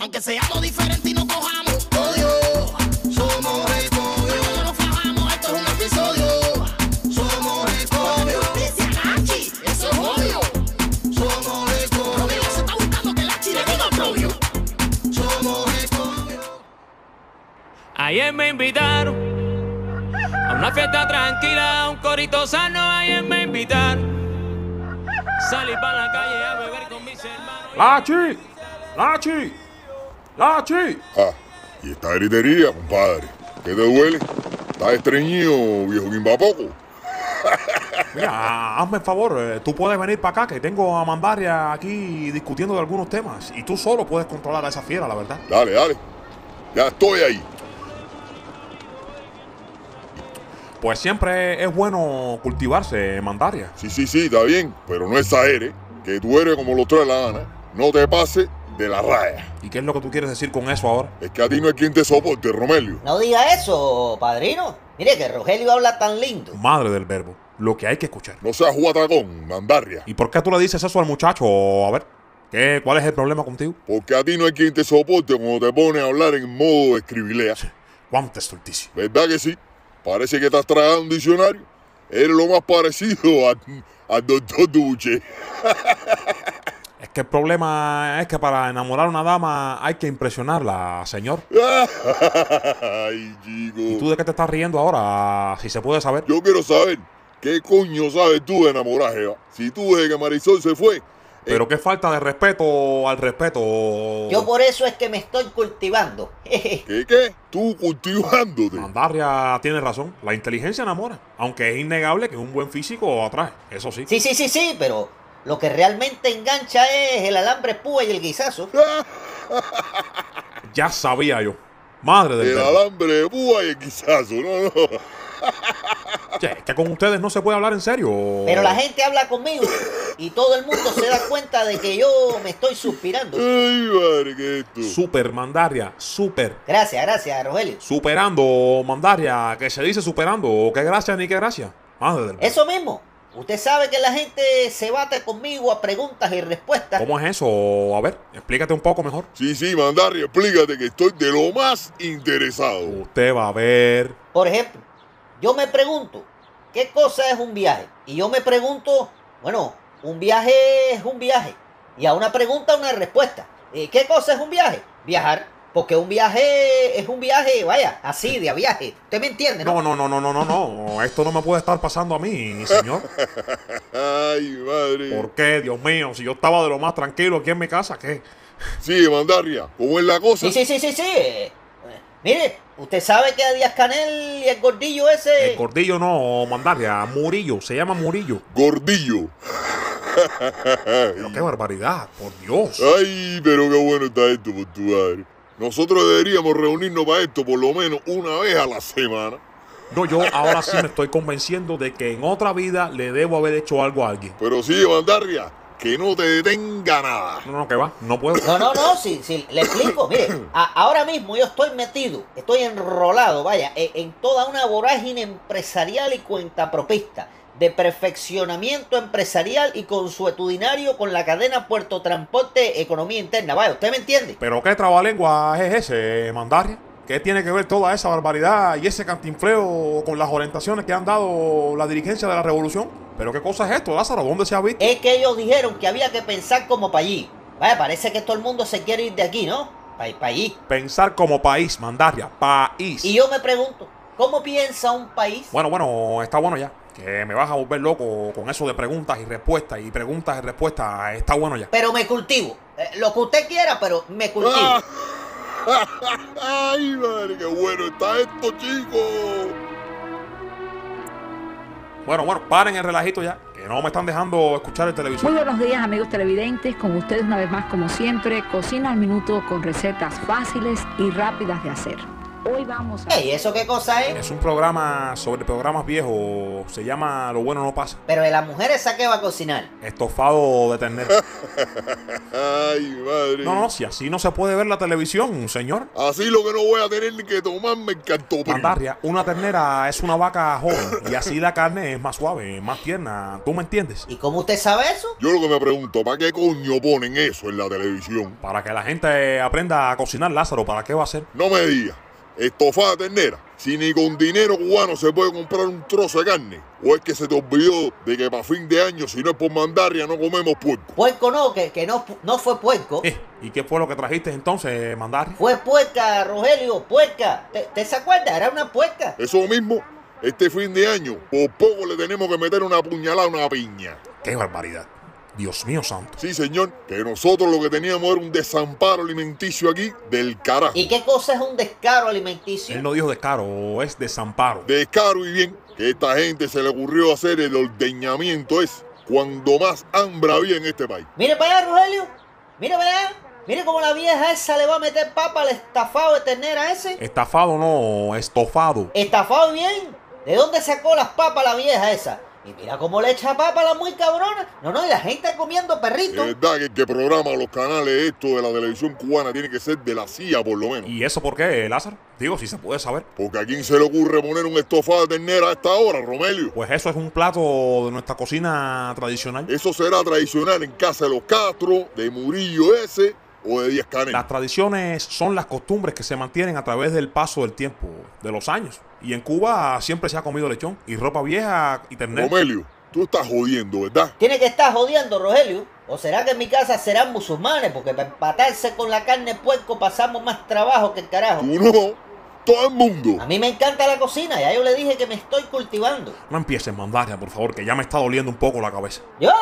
Aunque seamos diferentes y no cojamos odio, somos escogios. Cuando nos fajamos, esto es un episodio. Somos escogios. Dice Nachi, eso es odio. Somos escogios. Romeo se está buscando que la chile diga propio. Somos escogios. Ayer me invitaron a una fiesta tranquila, a un corito sano. Ayer me invitaron. Salí para la calle a beber con mis hermanos. ¡Lachi! ¡Lachi! ¡Lachi! Ah, y esta gritería, compadre. ¿Qué te duele? ¿Estás estreñido, viejo Quimbapoco? Mira, hazme el favor, eh, tú puedes venir para acá, que tengo a Mandaria aquí discutiendo de algunos temas. Y tú solo puedes controlar a esa fiera, la verdad. Dale, dale. Ya estoy ahí. Pues siempre es bueno cultivarse, Mandaria. Sí, sí, sí, está bien, pero no exageres, que tú eres como lo trae la gana. No te pases de la raya. ¿Y qué es lo que tú quieres decir con eso ahora? Es que a ti no hay quien te soporte, Romelio. No diga eso, padrino. Mire que Rogelio habla tan lindo. Madre del verbo, lo que hay que escuchar. No seas juatacón, mandarria. ¿Y por qué tú le dices eso al muchacho? A ver, ¿qué, ¿cuál es el problema contigo? Porque a ti no hay quien te soporte cuando te pones a hablar en modo escribilea. Cuánta estulticia. ¿Verdad que sí? Parece que estás tragando un diccionario. Eres lo más parecido al, al doctor Duche. Es que el problema es que para enamorar a una dama hay que impresionarla, señor. Ay, ¿Y chico. tú de qué te estás riendo ahora? Si se puede saber. Yo quiero saber, ¿qué coño sabes tú de enamorar, Jeva? Si tú desde que Marisol se fue, Pero qué falta de respeto al respeto. Yo por eso es que me estoy cultivando. ¿qué qué? Tú cultivándote. Mandaria tiene razón. La inteligencia enamora. Aunque es innegable que un buen físico atrae. Eso sí. Sí, sí, sí, sí, pero lo que realmente engancha es el alambre púa y el guisazo. Ya sabía yo. Madre del El alambre púa y el guisazo, no, no. Che, es que con ustedes no se puede hablar en serio. Pero la gente habla conmigo y todo el mundo se da cuenta de que yo me estoy suspirando. Ay, madre, ¿qué es esto? Super Mandaria. Super. Gracias, gracias, Rogelio. Superando, Mandaria. Que se dice superando. Qué gracia ni qué gracia. Madre del. Eso mismo. Usted sabe que la gente se bate conmigo a preguntas y respuestas. ¿Cómo es eso? A ver, explícate un poco mejor. Sí, sí, Mandarri, explícate que estoy de lo más interesado. Usted va a ver. Por ejemplo, yo me pregunto, ¿qué cosa es un viaje? Y yo me pregunto, bueno, un viaje es un viaje. Y a una pregunta, una respuesta. Eh, ¿Qué cosa es un viaje? Viajar. Porque un viaje es un viaje, vaya, así, de a viaje. ¿Usted me entiende, no? No, no, no, no, no, no, no. Esto no me puede estar pasando a mí, señor. Ay, madre. ¿Por qué, Dios mío? Si yo estaba de lo más tranquilo aquí en mi casa, ¿qué? Sí, Mandarria, ¿cómo es la cosa? Sí, sí, sí, sí, sí. Mire, usted sabe que a Díaz Canel y el gordillo ese... El gordillo no, Mandaria, Murillo, se llama Murillo. Gordillo. Pero qué barbaridad, por Dios. Ay, pero qué bueno está esto por tu madre. Nosotros deberíamos reunirnos para esto por lo menos una vez a la semana. No, yo ahora sí me estoy convenciendo de que en otra vida le debo haber hecho algo a alguien. Pero sí, Mandarria, que no te detenga nada. No, no, que va, no puedo. No, no, no, sí, sí, le explico. Mire, a- ahora mismo yo estoy metido, estoy enrolado, vaya, e- en, toda una vorágine empresarial y cuentapropista, de perfeccionamiento empresarial y consuetudinario con la cadena Puerto Transporte Economía Interna. Vaya, ¿usted me entiende? Pero qué trabalengua es ese, Mandaria. ¿Qué tiene que ver toda esa barbaridad y ese cantinfleo con las orientaciones que han dado la dirigencia de la revolución? ¿Pero qué cosa es esto, Lázaro? ¿Dónde se ha visto? Es que ellos dijeron que había que pensar como para allí. Vaya, parece que todo el mundo se quiere ir de aquí, ¿no? Para allí. Pensar como país, Mandaria, país. Y yo me pregunto, ¿cómo piensa un país? Bueno, bueno, está bueno ya. Que me vas a volver loco con eso de preguntas y respuestas y preguntas y respuestas. Está bueno ya. Pero me cultivo. Eh, lo que usted quiera, pero me cultivo. Ah. Ay, madre, qué bueno está esto, chicos. Bueno, bueno, paren el relajito ya. Que no me están dejando escuchar el televisor. Muy buenos días amigos televidentes, con ustedes una vez más como siempre, Cocina al Minuto con recetas fáciles y rápidas de hacer. Hoy vamos a... Ey, ¿eso qué cosa es? Es un programa sobre programas viejos. Se llama Lo bueno no pasa. Pero de las mujeres, ¿a qué va a cocinar? Estofado de ternera. Ay, madre. No, no, si así no se puede ver la televisión, señor. Así lo que no voy a tener ni que tomarme el cartopín. Mandarria, una ternera es una vaca joven y así la carne es más suave, más tierna. ¿Tú me entiendes? ¿Y cómo usted sabe eso? Yo lo que me pregunto, ¿para qué coño ponen eso en la televisión? Para que la gente aprenda a cocinar, Lázaro, ¿para qué va a ser? No me digas, estofada de ternera. Si ni con dinero cubano se puede comprar un trozo de carne. ¿O es que se te olvidó de que para fin de año, si no es por mandarria, no comemos puerco? Puerco no, que, que no, no fue puerco. Eh, ¿Y qué fue lo que trajiste entonces, Mandarria? Fue puerca, Rogelio, puerca. ¿Te, te se acuerda? Era una puerca. Eso mismo, este fin de año, por poco le tenemos que meter una puñalada a una piña. ¡Qué barbaridad! Dios mío santo. Sí, señor, que nosotros lo que teníamos era un desamparo alimenticio aquí del carajo. ¿Y qué cosa es un descaro alimenticio? Él no dijo descaro, es desamparo. Descaro y bien que a esta gente se le ocurrió hacer el ordeñamiento es cuando más hambre había en este país. Mire para allá, Rogelio. Mire para allá. Mire cómo la vieja esa le va a meter papa al estafado de ternera ese. Estafado no, estofado. Estafado bien. ¿De dónde sacó las papas la vieja esa? Y mira cómo le echa papa a la muy cabrona. No, no, y la gente comiendo perrito. Es verdad que el que programa los canales esto de la televisión cubana tiene que ser de la CIA por lo menos. ¿Y eso por qué, Lázaro? Digo, si se puede saber. Porque a quién se le ocurre poner un estofado de ternera a esta hora, Romelio. Pues eso es un plato de nuestra cocina tradicional. Eso será tradicional en casa de los Castro, de Murillo ese o de Díaz Canel. Las tradiciones son las costumbres que se mantienen a través del paso del tiempo, de los años. Y en Cuba siempre se ha comido lechón y ropa vieja y ternera. Romelio, tú estás jodiendo, ¿verdad? Tiene que estar jodiendo, Rogelio. ¿O será que en mi casa serán musulmanes? Porque para empatarse con la carne puerco pasamos más trabajo que el carajo. Tú no, todo el mundo. A mí me encanta la cocina, ya yo le dije que me estoy cultivando. No empieces, Mandaria, por favor, que ya me está doliendo un poco la cabeza. ¿Yo?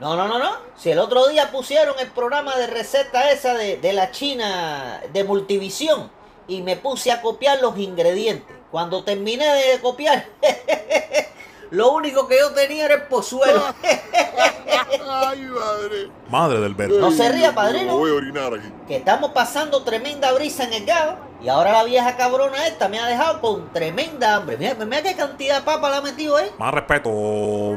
No, no, no, no. Si el otro día pusieron el programa de receta esa de, de la China de Multivisión y me puse a copiar los ingredientes. Cuando terminé de copiar, lo único que yo tenía era el pozuelo. Ay, madre. Madre del verbo. No se ría, padrino. Voy a orinar aquí. que estamos pasando tremenda brisa en el gado y ahora la vieja cabrona esta me ha dejado con tremenda hambre. Mira, mira qué cantidad de papa la ha metido ahí. Más respeto,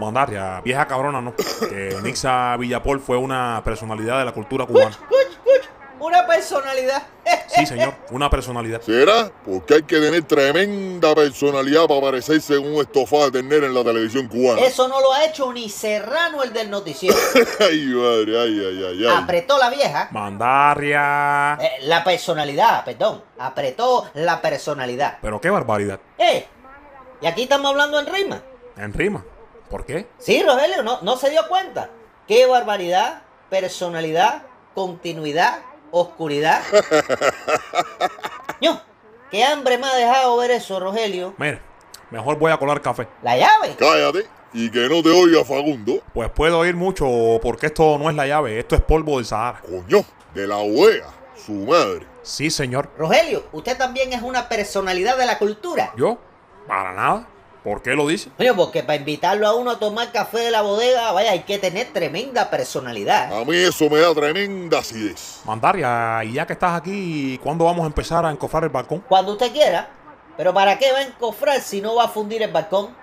Mandaria. Vieja cabrona, no. Que Nixa Villapol fue una personalidad de la cultura cubana. Cuch, cuch, una personalidad. Sí, señor, una personalidad. ¿Será? Porque hay que tener tremenda personalidad para parecerse en un estofado de ternera en la televisión cubana. Eso no lo ha hecho ni Serrano el del noticiero. Ay, madre, ay, ay, ay, ay. Apretó la vieja. Mandaria. Eh, la personalidad, perdón. Apretó la personalidad. Pero qué barbaridad. Eh, y aquí estamos hablando en rima. En rima. ¿Por qué? Sí, Rogelio, no, no se dio cuenta. Qué barbaridad, personalidad, continuidad, oscuridad. Ño, qué hambre me ha dejado ver eso, Rogelio. Mira, mejor voy a colar café. La llave. Cállate y que no te oiga Fagundo. Pues puedo oír mucho porque esto no es la llave, esto es polvo del Sahara. Coño, de la OEA, su madre. Sí, señor. Rogelio, usted también es una personalidad de la cultura. ¿Yo? Para nada. ¿Por qué lo dice? Coño, porque para invitarlo a uno a tomar café de la bodega, vaya, hay que tener tremenda personalidad. A mí eso me da tremenda acidez. Mandaria, y ya que estás aquí, ¿cuándo vamos a empezar a encofrar el balcón? Cuando usted quiera. Pero ¿para qué va a encofrar si no va a fundir el balcón?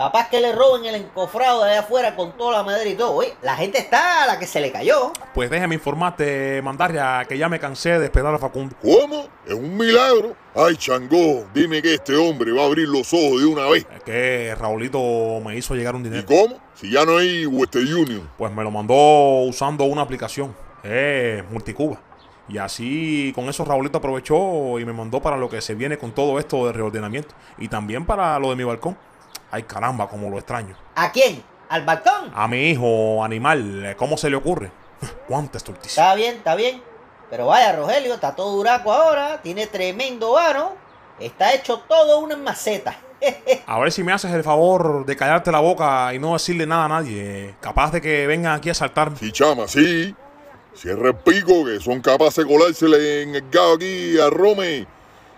Capaz que le roben el encofrado de allá afuera con toda la madera y todo. Oye, la gente está a la que se le cayó. Pues déjame informarte, Mandaria, que ya me cansé de esperar a Facundo. ¿Cómo? Es un milagro. Ay, Changó, dime que este hombre va a abrir los ojos de una vez. Es que Raulito me hizo llegar un ¿Y dinero. cómo? Si ya no hay Western Union. Pues me lo mandó usando una aplicación. Es Multicuba. Y así con eso Raulito aprovechó y me mandó para lo que se viene con todo esto de reordenamiento. Y también para lo de mi balcón. Ay caramba, como lo extraño. ¿A quién? ¿Al balcón? A mi hijo animal, ¿cómo se le ocurre? Cuánta estulticia. Está bien, está bien. Pero vaya, Rogelio, está todo duraco ahora. Tiene tremendo varo. Está hecho todo una maceta. A ver si me haces el favor de callarte la boca y no decirle nada a nadie. Capaz de que vengan aquí a saltarme. Sí, chama, sí. Cierra el pico que son capaces de colársele en el gado aquí a Rome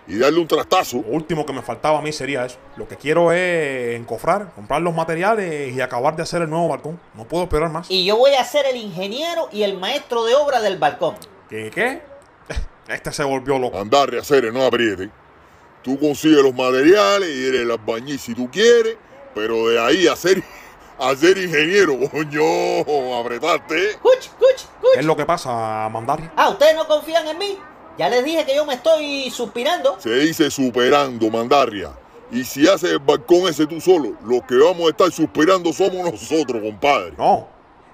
y darle un trastazo. Lo último que me faltaba a mí sería eso. Lo que quiero es encofrar, comprar los materiales y acabar de hacer el nuevo balcón. No puedo esperar más. Y yo voy a ser el ingeniero y el maestro de obra del balcón. ¿Qué? ¿Qué? Este se volvió loco. Andar, Ceres, no apriete. Tú consigues los materiales y eres el albañil si tú quieres, pero de ahí a ser, a ser ingeniero, coño, apretaste. Cuch, cuch, ¿Qué es cuch. lo que pasa, Mandarria? Ah, ¿ustedes no confían en mí? Ya les dije que yo me estoy suspirando. Se dice superando, Mandarria. Y si haces el balcón ese tú solo, los que vamos a estar suspirando somos nosotros, compadre. No.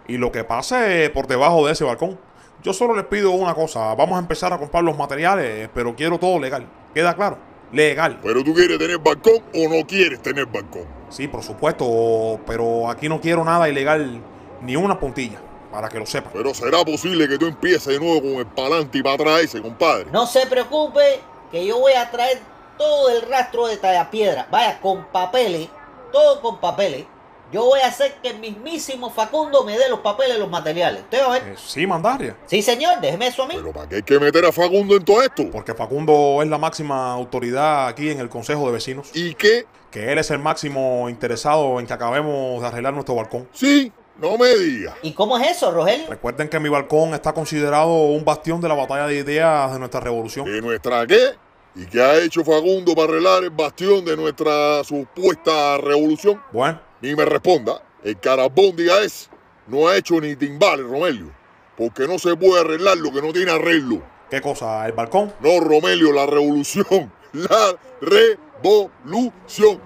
Y lo que pase por debajo de ese balcón. Yo solo les pido una cosa. Vamos a empezar a comprar los materiales, pero quiero todo legal. ¿Queda claro? Legal. Pero tú quieres tener balcón o no quieres tener balcón. Sí, por supuesto, pero aquí no quiero nada ilegal, ni una puntilla, para que lo sepan. Pero será posible que tú empieces de nuevo con el pa'lante y para atrás ese, compadre. No se preocupe, que yo voy a traer todo el rastro de tallapiedra. Vaya, con papeles, todo con papeles. Yo voy a hacer que el mismísimo Facundo me dé los papeles y los materiales. ¿Usted va a ver? Eh, sí, Mandarria. Sí, señor, déjeme eso a mí. Pero ¿para qué hay que meter a Facundo en todo esto? Porque Facundo es la máxima autoridad aquí en el Consejo de Vecinos. ¿Y qué? Que él es el máximo interesado en que acabemos de arreglar nuestro balcón. Sí, no me digas. ¿Y cómo es eso, Rogelio? Recuerden que mi balcón está considerado un bastión de la batalla de ideas de nuestra revolución. ¿De nuestra qué? ¿Y qué ha hecho Facundo para arreglar el bastión de nuestra supuesta revolución? Bueno, Ni me responda. El carabóndiga es. No ha hecho ni timbales, Romelio. Porque no se puede arreglar lo que no tiene arreglo. ¿qué cosa? ¿El balcón? No, Romelio, la revolución. La revolución.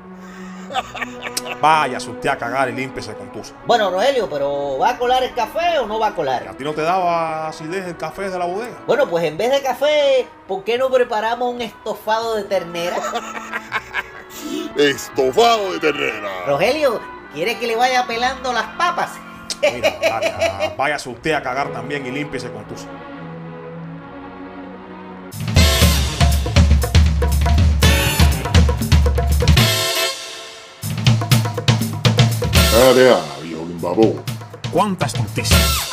Vaya, usted a cagar y límpiese con tusa. Bueno, Rogelio, pero ¿va a colar el café o no va a ¿A colar? ti no te daba acidez el café de la bodega? Bueno, pues en vez de café, ¿por qué no preparamos un estofado de ternera? Estofado de ternera. Rogelio, ¿quiere que le vaya pelando las papas? Mira, vaya, váyase usted a cagar también y límpiese con tusa. Allá, viejo limbabón. ¿Cuántas noticias?